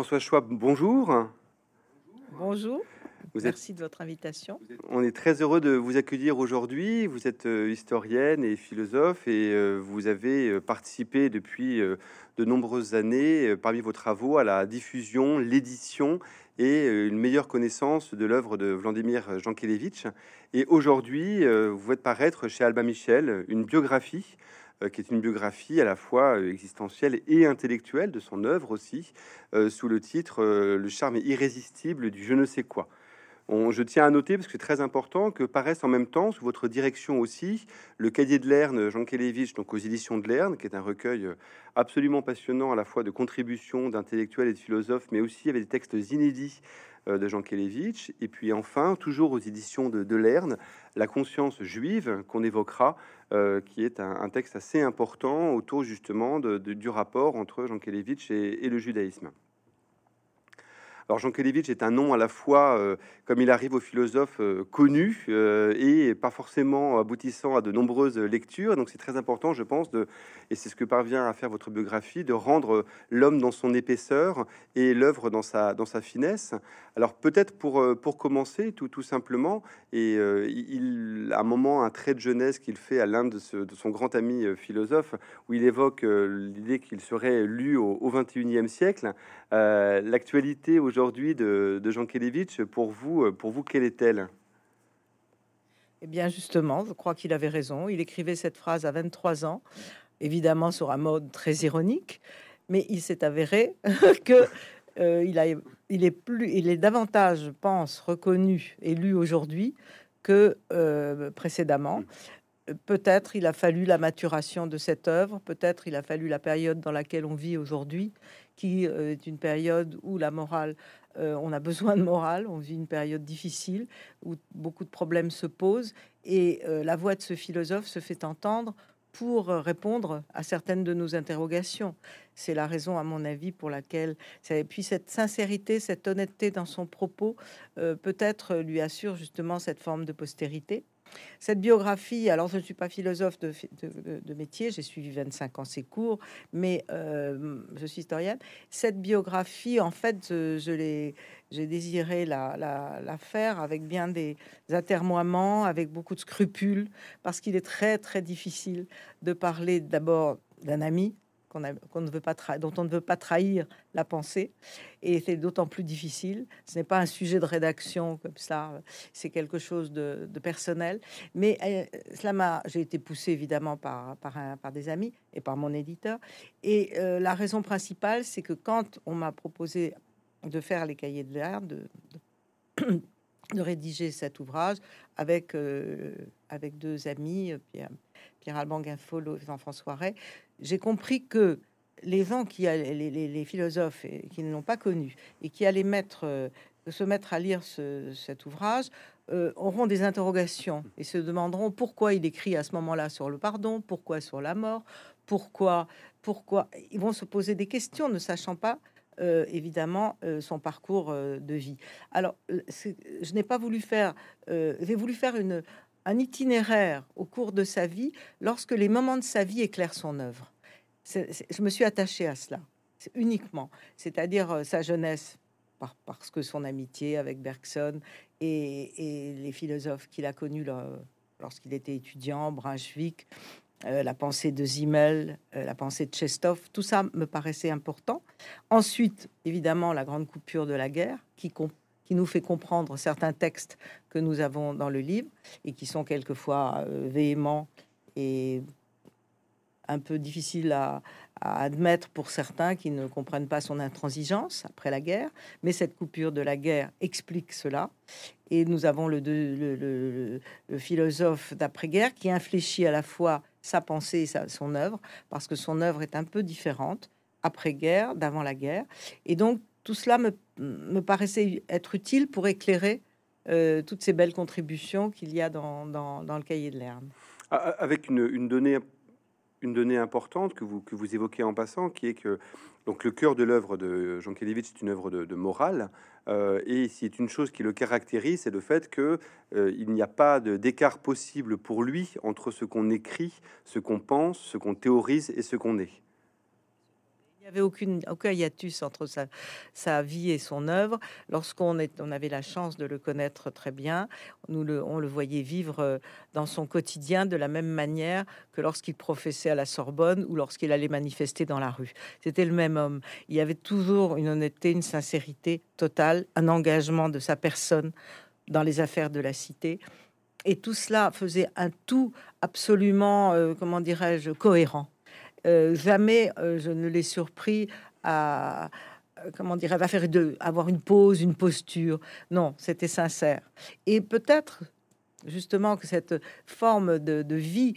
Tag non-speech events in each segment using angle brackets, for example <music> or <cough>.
François Schwab, bonjour. Bonjour. Merci de votre invitation. On est très heureux de vous accueillir aujourd'hui. Vous êtes euh, historienne et philosophe et euh, vous avez euh, participé depuis de nombreuses années parmi vos travaux à la diffusion, l'édition et une meilleure connaissance de l'œuvre de Vladimir Jankélévitch. Et aujourd'hui, vous faites paraître chez Albin Michel une biographie qui est une biographie à la fois existentielle et intellectuelle de son œuvre aussi, sous le titre Le charme irrésistible du je ne sais quoi. Je tiens à noter, parce que c'est très important, que paraissent en même temps, sous votre direction aussi, le cahier de Lerne, Jean Kelevich, donc aux éditions de Lerne, qui est un recueil euh, absolument passionnant à la fois de contributions d'intellectuels et de philosophes, mais aussi avec des textes inédits euh, de Jean Kelevich. Et puis enfin, toujours aux éditions de, de Lerne, La conscience juive, qu'on évoquera, euh, qui est un, texte assez important autour justement du rapport entre Jean Kelevich et le judaïsme. Alors Jean Kelevitch est un nom à la fois, euh, comme il arrive aux philosophes, euh, connu euh, et pas forcément aboutissant à de nombreuses lectures. Donc c'est très important, je pense, de, et c'est ce que parvient à faire votre biographie, de rendre l'homme dans son épaisseur et l'œuvre dans sa, dans sa finesse. Alors peut-être pour, pour commencer, tout, tout simplement, et il a un moment, un trait de jeunesse qu'il fait à l'un de, de, son grand ami philosophe, où il évoque l'idée qu'il serait lu au, au 21e siècle. L'actualité aujourd'hui aujourd'hui de, Jean Kelevitch, pour vous, euh, pour vous, quelle est-elle? Eh bien, justement, je crois qu'il avait raison. Il écrivait cette phrase à 23 ans, évidemment sur un mode très ironique, mais il s'est avéré <laughs> que euh, il, est plus, il est davantage, je pense, reconnu et lu aujourd'hui que euh, précédemment. Peut-être il a fallu la maturation de cette œuvre, peut-être il a fallu la période dans laquelle on vit aujourd'hui, qui euh, est une période où la morale, euh, on a besoin de morale, on vit une période difficile où beaucoup de problèmes se posent et euh, la voix de ce philosophe se fait entendre pour répondre à certaines de nos interrogations. C'est la raison, à mon avis, pour laquelle... Et puis cette sincérité, cette honnêteté dans son propos, peut-être lui assure justement cette forme de postérité. Cette biographie, alors je ne suis pas philosophe de, métier, j'ai suivi 25 ans ses cours, mais euh, je suis historienne. Cette biographie, en fait, je, j'ai désiré la, la, faire avec bien des atermoiements, avec beaucoup de scrupules, parce qu'il est très très difficile de parler d'abord d'un ami, qu'on ne veut pas dont on ne veut pas trahir la pensée. Et c'est d'autant plus difficile. Ce n'est pas un sujet de rédaction comme ça, c'est quelque chose de, personnel. Mais euh, cela m'a, j'ai été poussé évidemment par, par, des amis et par mon éditeur. Et euh, la raison principale, c'est que quand on m'a proposé de faire les cahiers de l'air, de, de, rédiger cet ouvrage avec, euh, avec deux amis, Pierre, Pierre Alban Guinfolo et Jean-François Ray, j'ai compris que les gens qui les, philosophes et, qui ne l'ont pas connu et qui allaient mettre, euh, se mettre à lire cet ouvrage euh, auront des interrogations et se demanderont pourquoi il écrit à ce moment-là sur le pardon, pourquoi sur la mort, pourquoi, pourquoi. Ils vont se poser des questions, ne sachant pas euh, évidemment son parcours de vie. Alors, je n'ai pas voulu faire, j'ai voulu faire une, un itinéraire au cours de sa vie lorsque les moments de sa vie éclairent son œuvre. je me suis attachée à cela, uniquement, c'est-à-dire euh, sa jeunesse, parce que son amitié avec Bergson et, les philosophes qu'il a connus lorsqu'il était étudiant, Brunswick, euh, la pensée de Zimmel, euh, la pensée de Chestov, tout ça me paraissait important. Ensuite, évidemment, la grande coupure de la guerre, qui, qui nous fait comprendre certains textes que nous avons dans le livre et qui sont quelquefois euh, véhéments et un peu difficiles à, admettre pour certains qui ne comprennent pas son intransigeance après la guerre. Mais cette coupure de la guerre explique cela. Et nous avons le, philosophe d'après-guerre qui infléchit à la fois sa pensée et son œuvre, parce que son œuvre est un peu différente après-guerre, d'avant la guerre. Et donc, tout cela me, paraissait être utile pour éclairer euh, toutes ces belles contributions qu'il y a dans, le cahier de l'herbe. Avec une, donnée, une donnée importante que vous, que vous évoquez en passant, qui est que donc le cœur de l'œuvre de Jean Kelevitch est une œuvre de, morale, euh, et c'est une chose qui le caractérise, c'est le fait que euh, il n'y a pas d'écart possible pour lui entre ce qu'on écrit, ce qu'on pense, ce qu'on théorise et ce qu'on est avait aucune, aucun hiatus entre sa, sa vie et son œuvre. Lorsqu'on on avait la chance de le connaître très bien, nous le, on le voyait vivre euh, dans son quotidien de la même manière que lorsqu'il professait à la Sorbonne ou lorsqu'il allait manifester dans la rue. C'était le même homme. Il y avait toujours une honnêteté, une sincérité totale, un engagement de sa personne dans les affaires de la cité. Et tout cela faisait un tout absolument, euh, comment dirais-je, cohérent. Euh, jamais euh, je ne l'ai surpris à, comment dire, à faire avoir une pose, une posture. Non, c'était sincère. Et peut-être justement que cette forme de, vie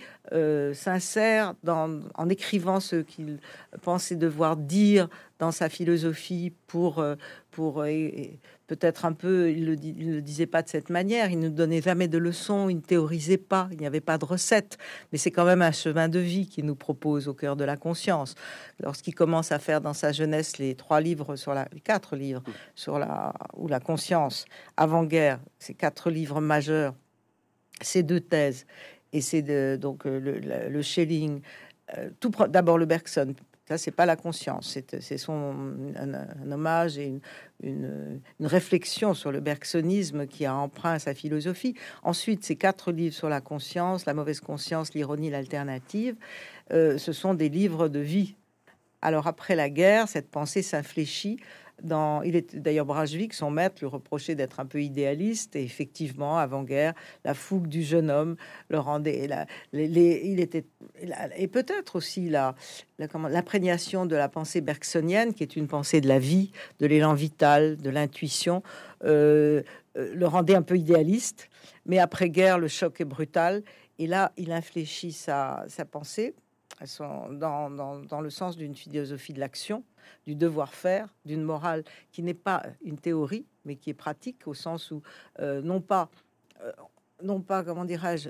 sincère dans, en écrivant ce qu'il pensait devoir dire dans sa philosophie pour, pour peut-être un peu, il le, le disait pas de cette manière, il ne donnait jamais de leçons, il ne théorisait pas, il n'y avait pas de recette, mais c'est quand même un chemin de vie qu'il nous propose au cœur de la conscience. Lorsqu'il commence à faire dans sa jeunesse les trois livres sur la, quatre livres sur la ou la conscience avant-guerre, ces quatre livres majeurs, ces deux thèses et c'est donc euh, le, Schelling, euh, tout d'abord le Bergson, ça, c'est pas la conscience, c'est son un, hommage et une, réflexion sur le bergsonisme qui a emprunt sa philosophie. Ensuite, ces quatre livres sur la conscience, la mauvaise conscience, l'ironie, l'alternative, euh, ce sont des livres de vie. Alors après la guerre, cette pensée s'infléchit il est d'ailleurs Bragevic, son maître, lui reprochait d'être un peu idéaliste. Et effectivement, avant-guerre, la fougue du jeune homme le rendait. Il était et peut-être aussi la, l'imprégnation de la pensée bergsonienne, qui est une pensée de la vie, de l'élan vital, de l'intuition, euh, euh, le rendait un peu idéaliste. Mais après guerre, le choc est brutal. Et là, il infléchit sa pensée dans, dans, dans le sens d'une philosophie de l'action du devoir-faire, d'une morale qui n'est pas une théorie, mais qui est pratique au sens où euh, non pas, euh, non pas, comment dirais-je,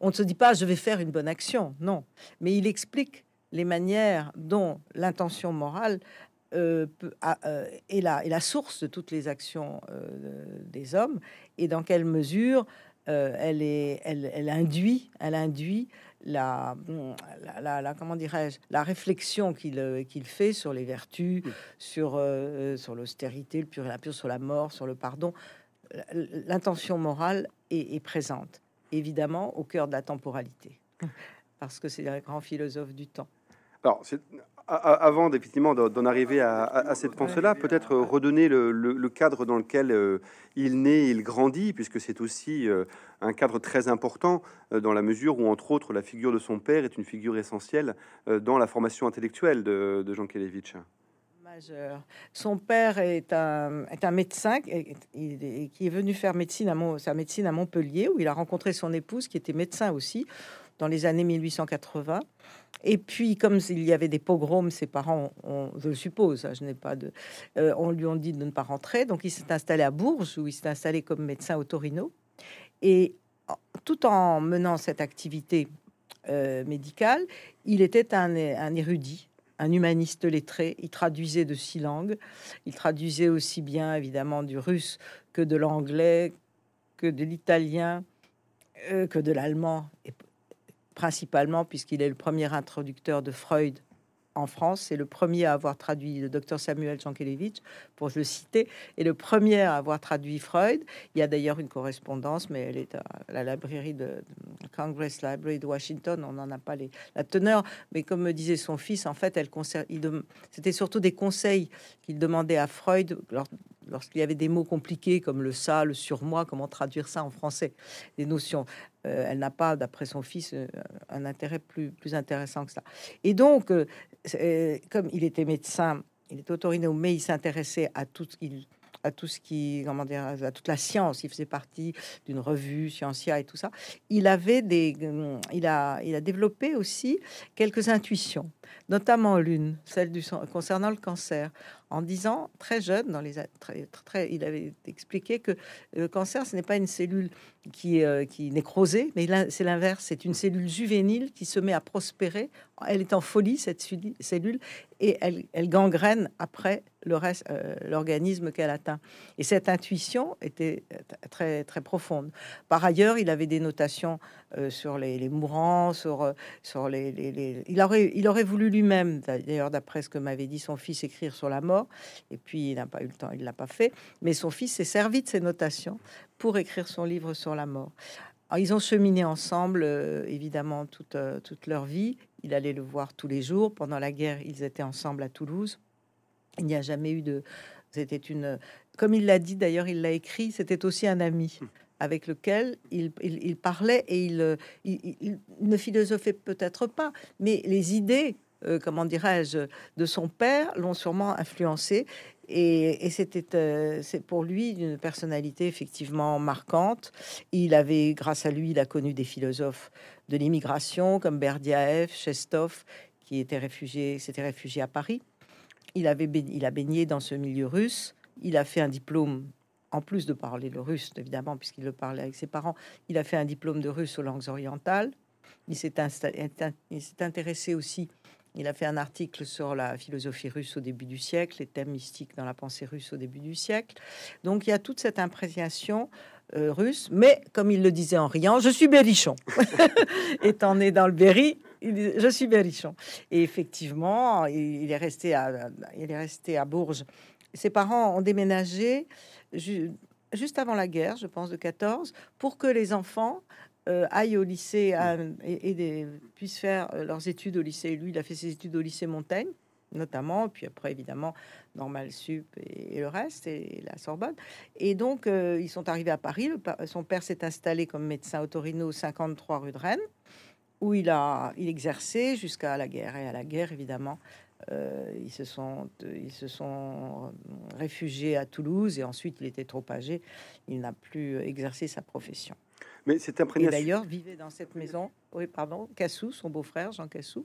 on ne se dit pas je vais faire une bonne action, non, mais il explique les manières dont l'intention morale euh, est, la, est, la, source de toutes les actions des hommes et dans quelle mesure elle, est, elle, elle, induit, elle induit la, la, la, comment dirais-je, la réflexion qu'il euh, qu'il fait sur les vertus, sur, euh, sur l'austérité, le pur et la pure, sur la mort, sur le pardon. L'intention morale est, présente, évidemment, au cœur de la temporalité, parce que c'est un grand philosophe du temps. Alors, avant effectivement d'en arriver à, cette pensée-là, peut-être redonner le, cadre dans lequel euh, il naît, il grandit, puisque c'est aussi euh, un cadre très important euh, dans la mesure où, entre autres, la figure de son père est une figure essentielle dans la formation intellectuelle de, Jean Kelevitch. Majeur. Son père est un, est un médecin qui est venu faire médecine à sa médecine à Montpellier, où il a rencontré son épouse, qui était médecin aussi, dans les années 1880. Et puis, comme il y avait des pogroms, ses parents, on, je le suppose, hein, je n'ai pas de, euh, on lui ont dit de ne pas rentrer. Donc, il s'est installé à Bourges, où il s'est installé comme médecin au Torino. Et tout en menant cette activité euh, médicale, il était un, un, érudit, un humaniste lettré. Il traduisait de six langues. Il traduisait aussi bien, évidemment, du russe que de l'anglais, que de l'italien, euh, que de l'allemand et principalement puisqu'il est le premier introducteur de Freud en France. C'est le premier à avoir traduit le docteur Samuel Jankelevitch, pour le citer, et le premier à avoir traduit Freud. Il y a d'ailleurs une correspondance, mais elle est à la librairie de, Congress Library de Washington. On n'en a pas la teneur, mais comme me disait son fils, en fait, elle c'était surtout des conseils qu'il demandait à Freud lorsqu'il y avait des mots compliqués comme le ça, le surmoi, comment traduire ça en français, des notions. Euh, elle n'a pas, d'après son fils, euh, un intérêt plus, plus intéressant que ça. Et donc, euh, comme il était médecin, il était autorino, mais il s'intéressait à tout à tout ce qui, comment dire, à toute la science. Il faisait partie d'une revue Scientia et tout ça. Il avait des, il a, il a développé aussi quelques intuitions, notamment l'une, celle du concernant le cancer. En disant très jeune, dans les très, très, il avait expliqué que le cancer, ce n'est pas une cellule qui, euh, qui nécrosée, mais c'est l'inverse. C'est une cellule juvénile qui se met à prospérer. Elle est en folie cette cellule et elle, elle gangrène après le reste, euh, l'organisme qu'elle atteint. Et cette intuition était euh, très très profonde. Par ailleurs, il avait des notations euh, sur les, mourants, sur sur les, il aurait il aurait voulu lui-même, d'ailleurs d'après ce que m'avait dit son fils, écrire sur la mort. Et puis il n'a pas eu le temps, il l'a pas fait. Mais son fils s'est servi de ces notations pour écrire son livre sur la mort. ils ont cheminé ensemble, évidemment, toute, toute leur vie. Il allait le voir tous les jours. Pendant la guerre, ils étaient ensemble à Toulouse. Il n'y a jamais eu de. C'était une. Comme il l'a dit d'ailleurs, il l'a écrit, c'était aussi un ami avec lequel il, parlait et il, il, ne philosophait peut-être pas, mais les idées, euh, comment dirais-je, de son père l'ont sûrement influencé. Et, c'était, euh, c'est pour lui une personnalité effectivement marquante. Il avait, grâce à lui, il a connu des philosophes de l'immigration comme Berdyaev, Chestov, qui était réfugié, s'était réfugié à Paris. Il, avait il a baigné dans ce milieu russe. Il a fait un diplôme, en plus de parler le russe, évidemment, puisqu'il le parlait avec ses parents. Il a fait un diplôme de russe aux langues orientales. Il s'est intéressé aussi. Il a fait un article sur la philosophie russe au début du siècle, les thèmes mystiques dans la pensée russe au début du siècle. Donc il y a toute cette appréciation euh, russe, mais comme il le disait en riant, je suis berrichon. <laughs> Étant né dans le Berry, je suis berrichon. Et effectivement, il, est resté à, il est resté à Bourges. Ses parents ont déménagé juste avant la guerre, je pense, de 14, pour que les enfants euh, aillent au lycée et, puissent faire euh, leurs études au lycée. Lui, il a fait ses études au lycée Montaigne notamment, puis après évidemment Normal Sup et, le reste, et, la Sorbonne. Et donc euh, ils sont arrivés à Paris. son père s'est installé comme médecin au Torino, 53 rue de Rennes où il a il exerçait jusqu'à la guerre. Et à la guerre, évidemment, euh, ils, se sont, ils se sont réfugiés à Toulouse et ensuite il était trop âgé. Il n'a plus exercé sa profession. Mais c'est Et d'ailleurs, vivait dans cette maison, oui, pardon, Cassou, son beau-frère, Jean Cassou,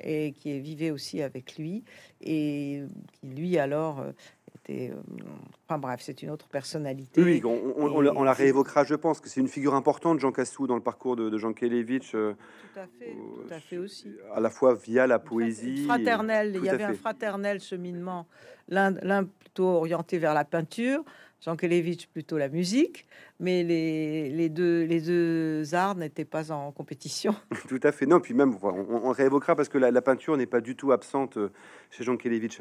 et qui vivait aussi avec lui, et qui, lui, alors, euh. Euh, enfin bref, c'est une autre personnalité. Oui, on, la réévoquera, je pense, que c'est une figure importante, Jean Cassou, dans le parcours de, Jean Kelevitch. Euh, tout à fait, tout à fait aussi. À la fois via la poésie... Fraternel, il y avait un fraternel cheminement, l'un plutôt orienté vers la peinture, Jean Kelevitch plutôt la musique, mais les, les, deux, les deux arts n'étaient pas en compétition. <laughs> Tout à fait. Non, puis même, on, on réévoquera parce que la, peinture n'est pas du tout absente euh, chez Jean Kelevitch.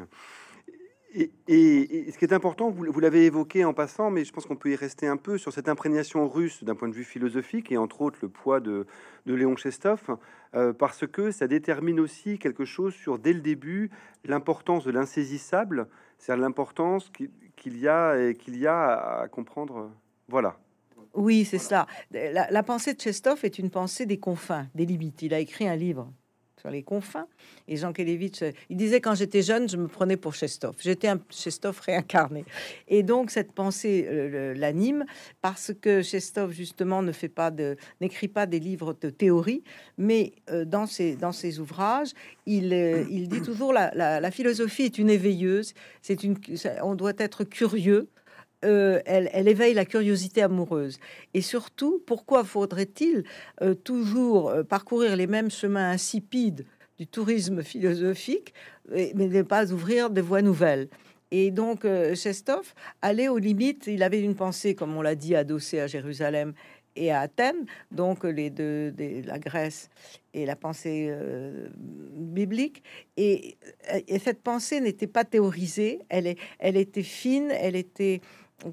Et, ce qui est important, vous, l'avez évoqué en passant, mais je pense qu'on peut y rester un peu sur cette imprégnation russe d'un point de vue philosophique et entre autres le poids de, de Léon Chestov, euh, parce que ça détermine aussi quelque chose sur, dès le début, l'importance de l'insaisissable, c'est-à-dire l'importance qu'il y a et qu'il y a à comprendre. Voilà. Oui, c'est ça. La, la, pensée de Chestov est une pensée des confins, des limites. Il a écrit un livre sur les confins. Et Jean Kelevitch, euh, il disait quand j'étais jeune, je me prenais pour Chestov. J'étais un Chestov réincarné. Et donc cette pensée euh, l'anime parce que Chestov justement ne fait pas de, n'écrit pas des livres de théorie, mais euh, dans ses dans ses ouvrages, il il dit toujours la, la, la philosophie est une éveilleuse. C'est une, on doit être curieux. Elle, éveille la curiosité amoureuse. Et surtout, pourquoi faudrait-il toujours parcourir les mêmes chemins insipides du tourisme philosophique, mais ne pas ouvrir de voies nouvelles? Et donc, euh, Chestov allait aux limites. Il avait une pensée, comme on l'a dit, adossée à Jérusalem et à Athènes, donc les deux, la Grèce et la pensée euh, biblique. Et, et, cette pensée n'était pas théorisée, elle, est, elle était fine, elle était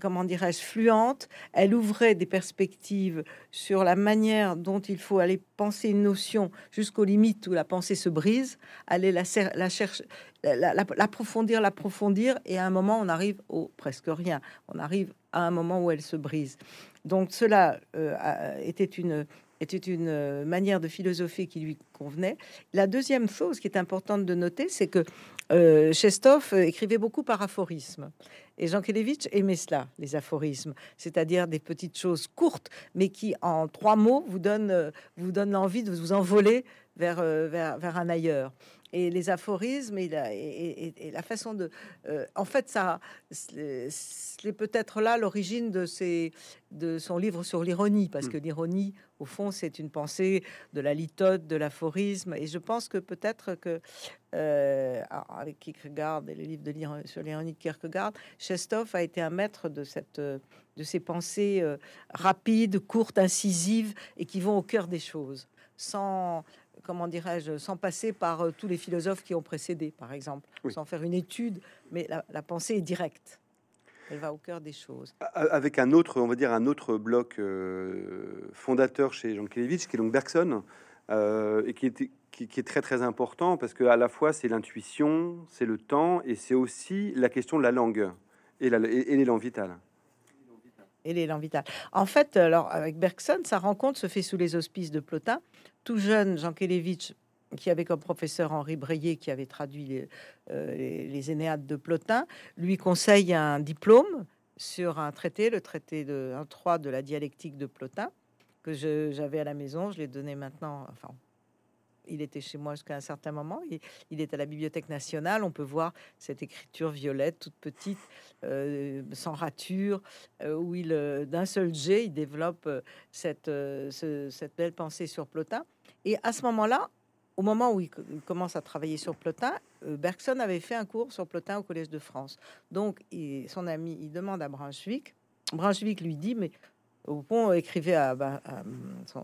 comment dirais-je, fluente. Elle ouvrait des perspectives sur la manière dont il faut aller penser une notion jusqu'aux limites où la pensée se brise, aller la, chercher, l'approfondir, l'approfondir, et à un moment, on arrive au presque rien. On arrive à un moment où elle se brise. Donc cela euh, était une était une manière de philosopher qui lui convenait. La deuxième chose qui est importante de noter, c'est que euh, Chestov écrivait beaucoup par aphorisme. Et Jean Kelevitch aimait cela, les aphorismes, c'est-à-dire des petites choses courtes, mais qui, en trois mots, vous donnent, euh, vous donnent l'envie de vous envoler vers, vers, vers un ailleurs et les aphorismes et la, et, la façon de... Euh, en fait, ça, c'est peut-être là l'origine de, ses, de son livre sur l'ironie, parce que mm. l'ironie, au fond, c'est une pensée de la litote, de l'aphorisme, et je pense que peut-être que euh, avec Kierkegaard et le livre de sur l'ironie de Kierkegaard, Chestov a été un maître de cette de ces pensées euh, rapides, courtes, incisives et qui vont au cœur des choses, sans comment dirais-je, sans passer par euh, tous les philosophes qui ont précédé, par exemple, sans faire une étude, mais la, pensée est directe. Elle va au cœur des choses. Avec un autre, on va dire, un autre bloc euh, fondateur chez Jean Kelevitch, qui est donc Bergson, euh, et qui est, qui, est très très important parce que à la fois c'est l'intuition, c'est le temps, et c'est aussi la question de la langue et l'élan vital et l'élan vital. En fait, alors avec Bergson, sa rencontre se fait sous les auspices de Plotin. Tout jeune, Jean Kelevitch, qui avait comme professeur Henri Breillet, qui avait traduit les, euh, Énéades de Plotin, lui conseille un diplôme sur un traité, le traité de 1.3 de la dialectique de Plotin, que j'avais à la maison. Je l'ai donné maintenant, enfin, il était chez moi jusqu'à un certain moment. Il, il, est à la Bibliothèque nationale. On peut voir cette écriture violette, toute petite, euh, sans rature, euh, où il, euh, d'un seul jet, il développe cette, cette belle pensée sur Plotin. Et à ce moment-là, au moment où il, commence à travailler sur Plotin, Bergson avait fait un cours sur Plotin au Collège de France. Donc, son ami, il demande à Brunswick. Brunswick lui dit, mais au pont écrivait à,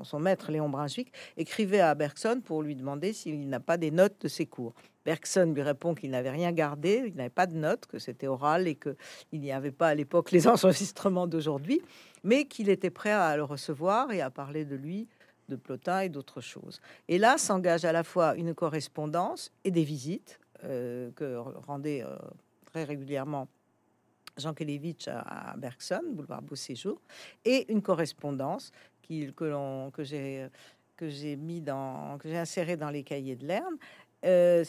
son, maître Léon Brunswick écrivait à Bergson pour lui demander s'il n'a pas des notes de ses cours. Bergson lui répond qu'il n'avait rien gardé, il n'avait pas de notes, que c'était oral et que il n'y avait pas à l'époque les <laughs> enregistrements d'aujourd'hui, mais qu'il était prêt à le recevoir et à parler de lui, de Plotin et d'autres choses. Et là s'engage à la fois une correspondance et des visites euh, que rendait euh, très régulièrement Jean Kelevitch à, Bergson, boulevard Beau Séjour, et une correspondance que, j'ai que j'ai mis dans que j'ai inséré dans les cahiers de Lerne. Euh,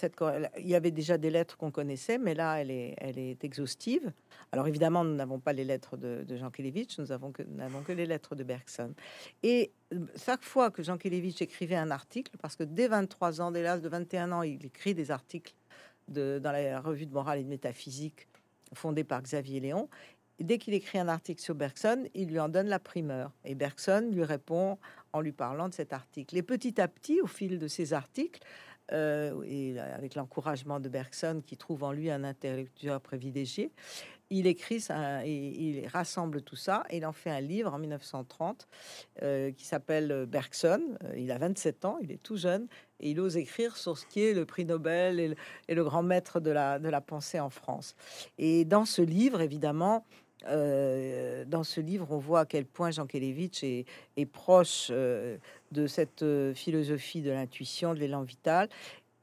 il y avait déjà des lettres qu'on connaissait, mais là, elle est, elle est exhaustive. Alors évidemment, nous n'avons pas les lettres de, Jean Kelevitch, nous n'avons que les lettres de Bergson. Et euh, chaque fois que Jean Kelevitch écrivait un article, parce que dès 23 ans, dès l'âge de 21 ans, il écrit des articles dans la revue de morale et de métaphysique fondé par Xavier Léon. dès qu'il écrit un article sur Bergson, il lui en donne la primeur. Et Bergson lui répond en lui parlant de cet article. Et petit à petit, au fil de ces articles, euh, et avec l'encouragement de Bergson, qui trouve en lui un intellectuel privilégié, il écrit ça, et il rassemble tout ça et il en fait un livre en 1930 euh, qui s'appelle Bergson. Euh, il a 27 ans, il est tout jeune et il ose écrire sur ce qui est le prix Nobel et le, grand maître de la, de la pensée en France. Et dans ce livre, évidemment, euh, dans ce livre, on voit à quel point Jean Kelevitch est, est proche de cette philosophie de l'intuition, de l'élan vital,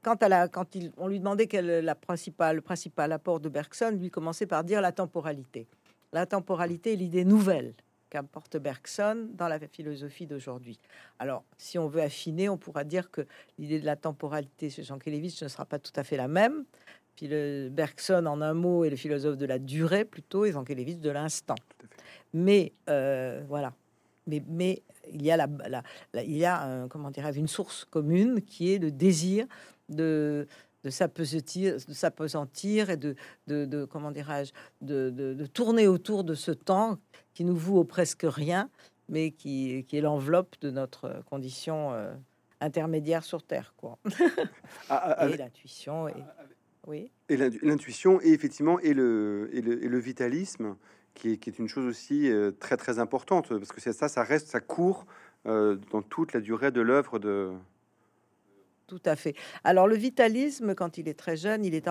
quand, on lui demandait quel principale, le principal apport de Bergson, lui commençait par dire la temporalité. La temporalité est l'idée nouvelle qu'apporte Bergson dans la philosophie d'aujourd'hui. Alors, si on veut affiner, on pourra dire que l'idée de la temporalité chez Jean Kelevitch ne sera pas tout à fait la même. Puis le Bergson, en un mot, est le philosophe de la durée plutôt, et Jean Kelevitch de l'instant. Mais euh, voilà. Mais, mais il y a, la, il y a comment dirais une source commune qui est le désir de, de s'apesantir et de, de, comment dirais-je, de, de, tourner autour de ce temps qui nous vaut presque rien, mais qui, qui est l'enveloppe de notre condition euh, intermédiaire sur Terre, quoi. Ah, ah, <laughs> et l'intuition, et, oui. Et l'intuition, et effectivement, et le, et le, et le vitalisme, qui est, qui est, une chose aussi euh, très très importante, parce que c'est ça, ça reste, ça court euh, dans toute la durée de l'œuvre de, tout à fait. Alors le vitalisme, quand il est très jeune, il est,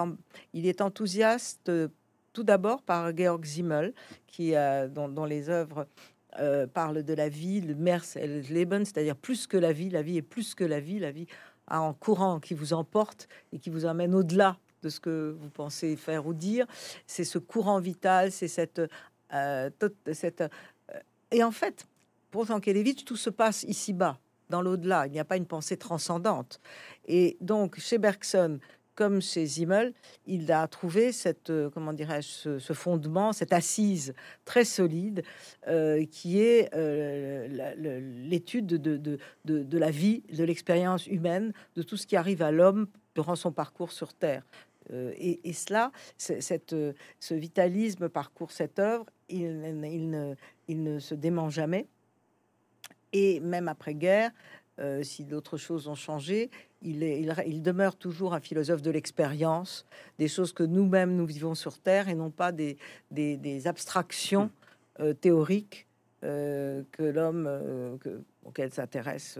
il est enthousiaste euh, tout d'abord par Georg Simmel, qui, dont, les œuvres euh, parlent de la vie, le Mers et le Leben, c'est-à-dire plus que la vie, la vie est plus que la vie, la vie a en courant qui vous emporte et qui vous amène au-delà ce que vous pensez faire ou dire. C'est ce courant vital, c'est cette... Euh, cette et en fait, pour Zankelevitch, tout se passe ici-bas dans l'au-delà. Il n'y a pas une pensée transcendante. Et donc, chez Bergson, comme chez Zimmel, il a trouvé cette, euh, comment dirais-je, ce, fondement, cette assise très solide euh, qui est l'étude de, de, de, la vie, de l'expérience humaine, de tout ce qui arrive à l'homme durant son parcours sur Terre. Et, et, cela, cette, ce vitalisme parcourt cette œuvre, il, il, ne, il ne se dément jamais. Et même après-guerre, euh, si d'autres choses ont changé, il, est, il, demeure toujours un philosophe de l'expérience, des choses que nous-mêmes nous vivons sur Terre et non pas des, des, abstractions euh, théoriques euh, que l'homme auquel s'intéresse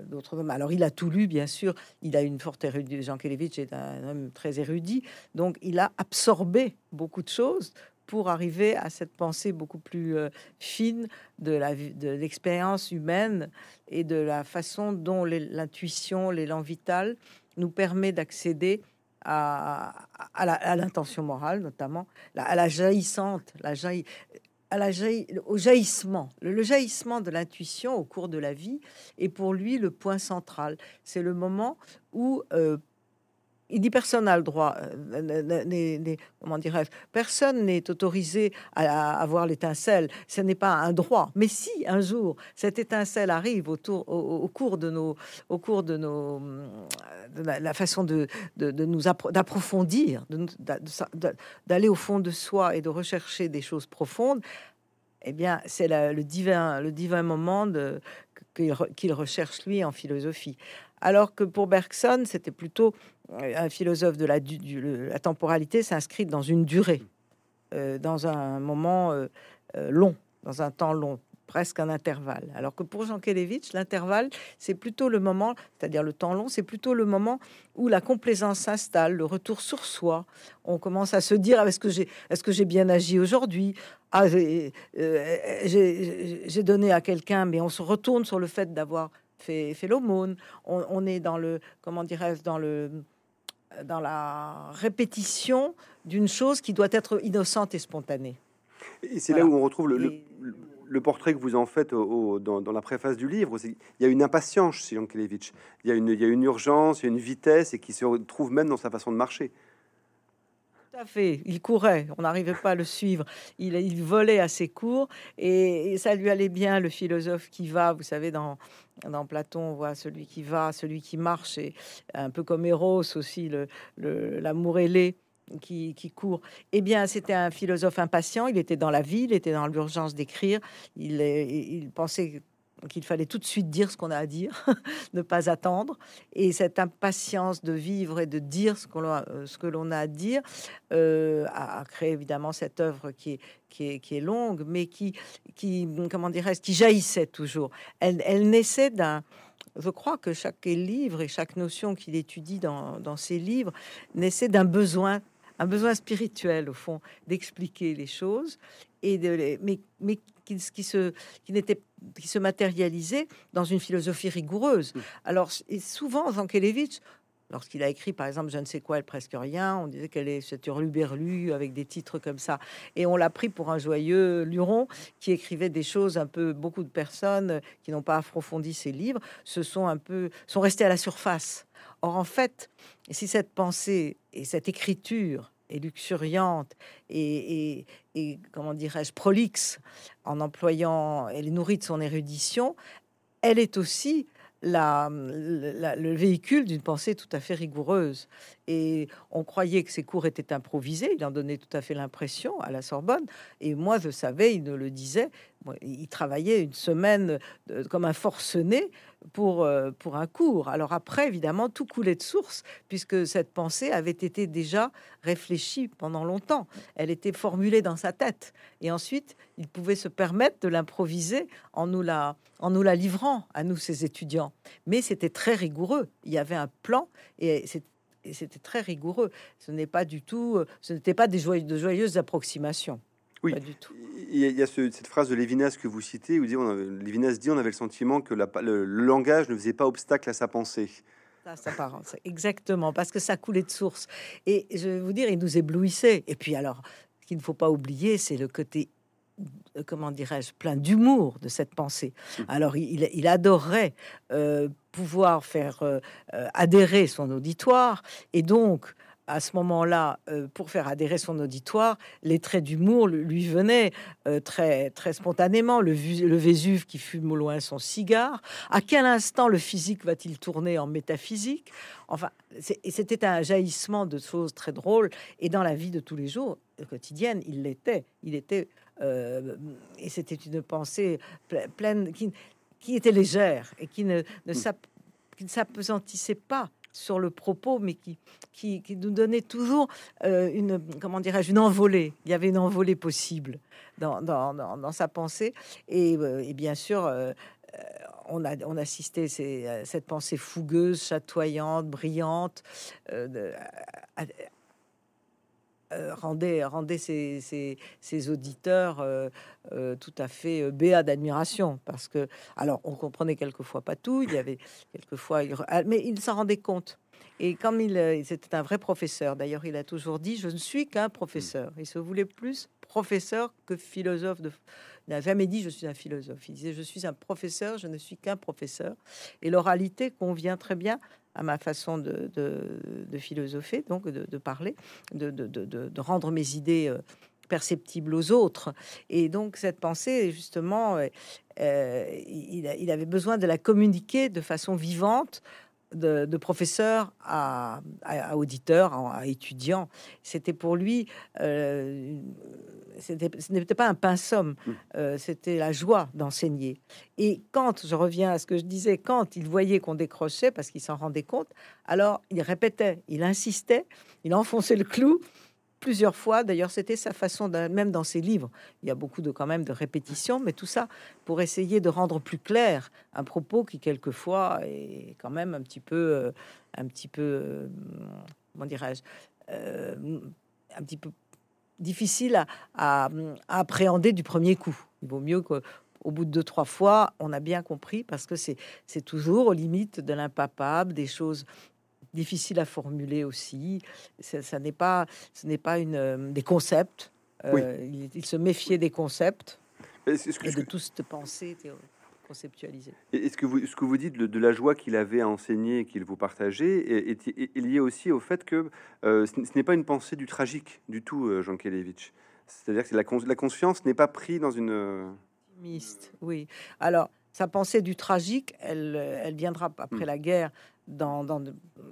d'autres. Alors il a tout lu, bien sûr, il a une forte érudite, Jean Kelevitch est un homme très érudit, donc il a absorbé beaucoup de choses pour arriver à cette pensée beaucoup plus euh, fine de la de l'expérience humaine et de la façon dont l'intuition, l'élan vital nous permet d'accéder à, à l'intention morale, notamment à la jaillissante, la jaillit, au jaillissement. Le, jaillissement de l'intuition au cours de la vie est pour lui le point central. C'est le moment où euh, il dit personne n'a le droit, euh, comment dirais personne n'est autorisé à, avoir l'étincelle. Ce n'est pas un droit. Mais si un jour cette étincelle arrive autour, au, cours de nos, au cours de nos, la, façon de, de, nous d'approfondir, d'aller au fond de soi et de rechercher des choses profondes, eh bien, c'est le divin, le divin moment qu'il recherche lui en philosophie. Alors que pour Bergson, c'était plutôt un philosophe de la, temporalité s'inscrit dans une durée, euh, dans un moment euh, euh, long, dans un temps long, presque un intervalle. Alors que pour Jean Kelevitch, l'intervalle, c'est plutôt le moment, c'est-à-dire le temps long, c'est plutôt le moment où la complaisance s'installe, le retour sur soi. On commence à se dire ah, est-ce que j'ai est-ce que j'ai bien agi aujourd'hui? Ah, j'ai donné à quelqu'un, mais on se retourne sur le fait d'avoir fait, fait l'aumône. On, on, est dans le comment dirais-je dans le dans la répétition d'une chose qui doit être innocente et spontanée. Et c'est là où on retrouve le, le, portrait que vous en faites au, dans, dans, la préface du livre. Il y a une impatience chez Yankelevitch, il y a une, il y a une urgence, il y a une vitesse et qui se retrouve même dans sa façon de marcher. Tout à fait. Il courait, on n'arrivait pas à le suivre. Il, volait à ses cours et, ça lui allait bien, le philosophe qui va. Vous savez, dans, dans Platon, on voit celui qui va, celui qui marche, et un peu comme Eros aussi, l'amour le, ailé. Qui, court. Eh bien, c'était un philosophe impatient. Il était dans la vie, il était dans l'urgence d'écrire. Il, il pensait qu'il fallait tout de suite dire ce qu'on a à dire, <laughs> ne pas attendre. Et cette impatience de vivre et de dire ce, euh, ce que l'on a à dire euh, a, créé évidemment cette œuvre qui est, qui est, qui est longue, mais qui, qui comment dirais qui jaillissait toujours. Elle, elle naissait d'un... Je crois que chaque livre et chaque notion qu'il étudie dans, dans ses livres naissait d'un besoin un besoin spirituel au fond d'expliquer les choses et de mais mais qui, qui se qui n'était qui se matérialisait dans une philosophie rigoureuse. Mmh. Alors, et souvent, Kelevitch, lorsqu'il a écrit, par exemple, Je ne sais quoi, elle presque rien, on disait qu'elle est cette hurluberlu avec des titres comme ça. Et on l'a pris pour un joyeux luron qui écrivait des choses un peu, beaucoup de personnes qui n'ont pas approfondi ses livres, se sont un peu, sont restés à la surface. Or, en fait, si cette pensée et cette écriture luxuriante et, comment dirais-je, prolixe en employant, elle est nourrie de son érudition, elle est aussi la, le véhicule d'une pensée tout à fait rigoureuse. Et on croyait que ses cours étaient improvisés, il en donnait tout à fait l'impression à la Sorbonne. Et moi, je savais, il ne le disait, il travaillait une semaine comme un forcené pour, euh, pour un cours. Alors après, évidemment, tout coulait de source, puisque cette pensée avait été déjà réfléchie pendant longtemps. Elle était formulée dans sa tête. Et ensuite, il pouvait se permettre de l'improviser en, nous la, en nous la livrant à nous, ses étudiants. Mais c'était très rigoureux. Il y avait un plan et c'était très rigoureux. Ce n'est pas du tout, euh, ce n'était pas des de joyeuses approximations. Oui, du tout. Il y a, cette phrase de Lévinas que vous citez, où dit, on Lévinas dit on avait le sentiment que le, langage ne faisait pas obstacle à sa pensée. Ça, ça exactement, parce que ça coulait de source. Et je vais vous dire, il nous éblouissait. Et puis alors, ce qu'il ne faut pas oublier, c'est le côté euh, comment dirais-je, plein d'humour de cette pensée. Mmh. Alors, il, adorait euh, pouvoir faire euh, adhérer son auditoire, et donc, à ce moment-là, pour faire adhérer son auditoire, les traits d'humour lui venaient très, très spontanément. Le, le, Vésuve qui fume au loin son cigare. À quel instant le physique va-t-il tourner en métaphysique? Enfin, c'était un jaillissement de choses très drôles. Et dans la vie de tous les jours, quotidienne, il l'était. Il était euh, et c'était une pensée pleine, qui, qui, était légère et qui ne, ne mm. s'apesantissait pas sur le propos, mais qui, qui, nous donnait toujours euh, une, comment dirais-je, une envolée. Il y avait une envolée possible dans, dans, dans, sa pensée. Et, euh, et bien sûr, on a, on assisté à cette pensée fougueuse, chatoyante, brillante, euh, rendait, rendait ses, auditeurs euh, euh, tout à fait béats d'admiration parce que, alors, on comprenait quelquefois pas tout, il y avait quelquefois, ah, mais il s'en rendait compte. Et comme il, c'était un vrai professeur, d'ailleurs, il a toujours dit Je ne suis qu'un professeur. Il se voulait plus professeur que philosophe. De, il n'a jamais dit Je suis un philosophe. Il disait Je suis un professeur, je ne suis qu'un professeur. Et l'oralité convient très bien à ma façon de, de, philosopher, donc de, parler, de, rendre mes idées euh, perceptibles aux autres. Et donc cette pensée, justement, euh, euh, il, avait besoin de la communiquer de façon vivante de, professeur à, à, auditeur, à, étudiant. C'était pour lui, euh, ce n'était pas un pinceau, mmh. euh, c'était la joie d'enseigner. Et quand, je reviens à ce que je disais, quand il voyait qu'on décrochait, parce qu'il s'en rendait compte, alors il répétait, il insistait, il enfonçait le clou plusieurs fois. D'ailleurs, c'était sa façon, même dans ses livres, il y a beaucoup de quand même de répétitions, mais tout ça pour essayer de rendre plus clair un propos qui quelquefois est quand même un petit peu, euh, un petit peu, euh, comment dirais-je, euh, un petit peu difficile à, appréhender du premier coup. Il vaut mieux qu'au bout de deux, trois fois, on a bien compris parce que c'est toujours aux limites de l'impapable, des choses difficile à formuler aussi. Ça, n'est pas, ce n'est pas une, euh, des concepts. Euh, il, se méfiait des concepts et de tout cette pensée conceptualisée. Est-ce que vous, ce que vous dites de, la joie qu'il avait à enseigner et qu'il vous partageait est, lié aussi au fait que euh, ce n'est pas une pensée du tragique du tout, Jean Kelevitch. C'est-à-dire que la, la conscience n'est pas pris dans une... Miste, oui. Alors, sa pensée du tragique, elle, elle viendra après hmm. la guerre dans,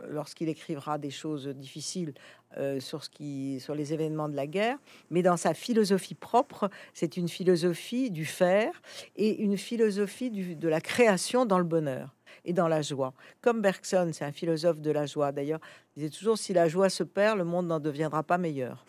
lorsqu'il écrira des choses difficiles euh, sur, ce qui, sur les événements de la guerre, mais dans sa philosophie propre, c'est une philosophie du faire et une philosophie de la création dans le bonheur et dans la joie. Comme Bergson, c'est un philosophe de la joie. D'ailleurs, il disait toujours si la joie se perd, le monde n'en deviendra pas meilleur.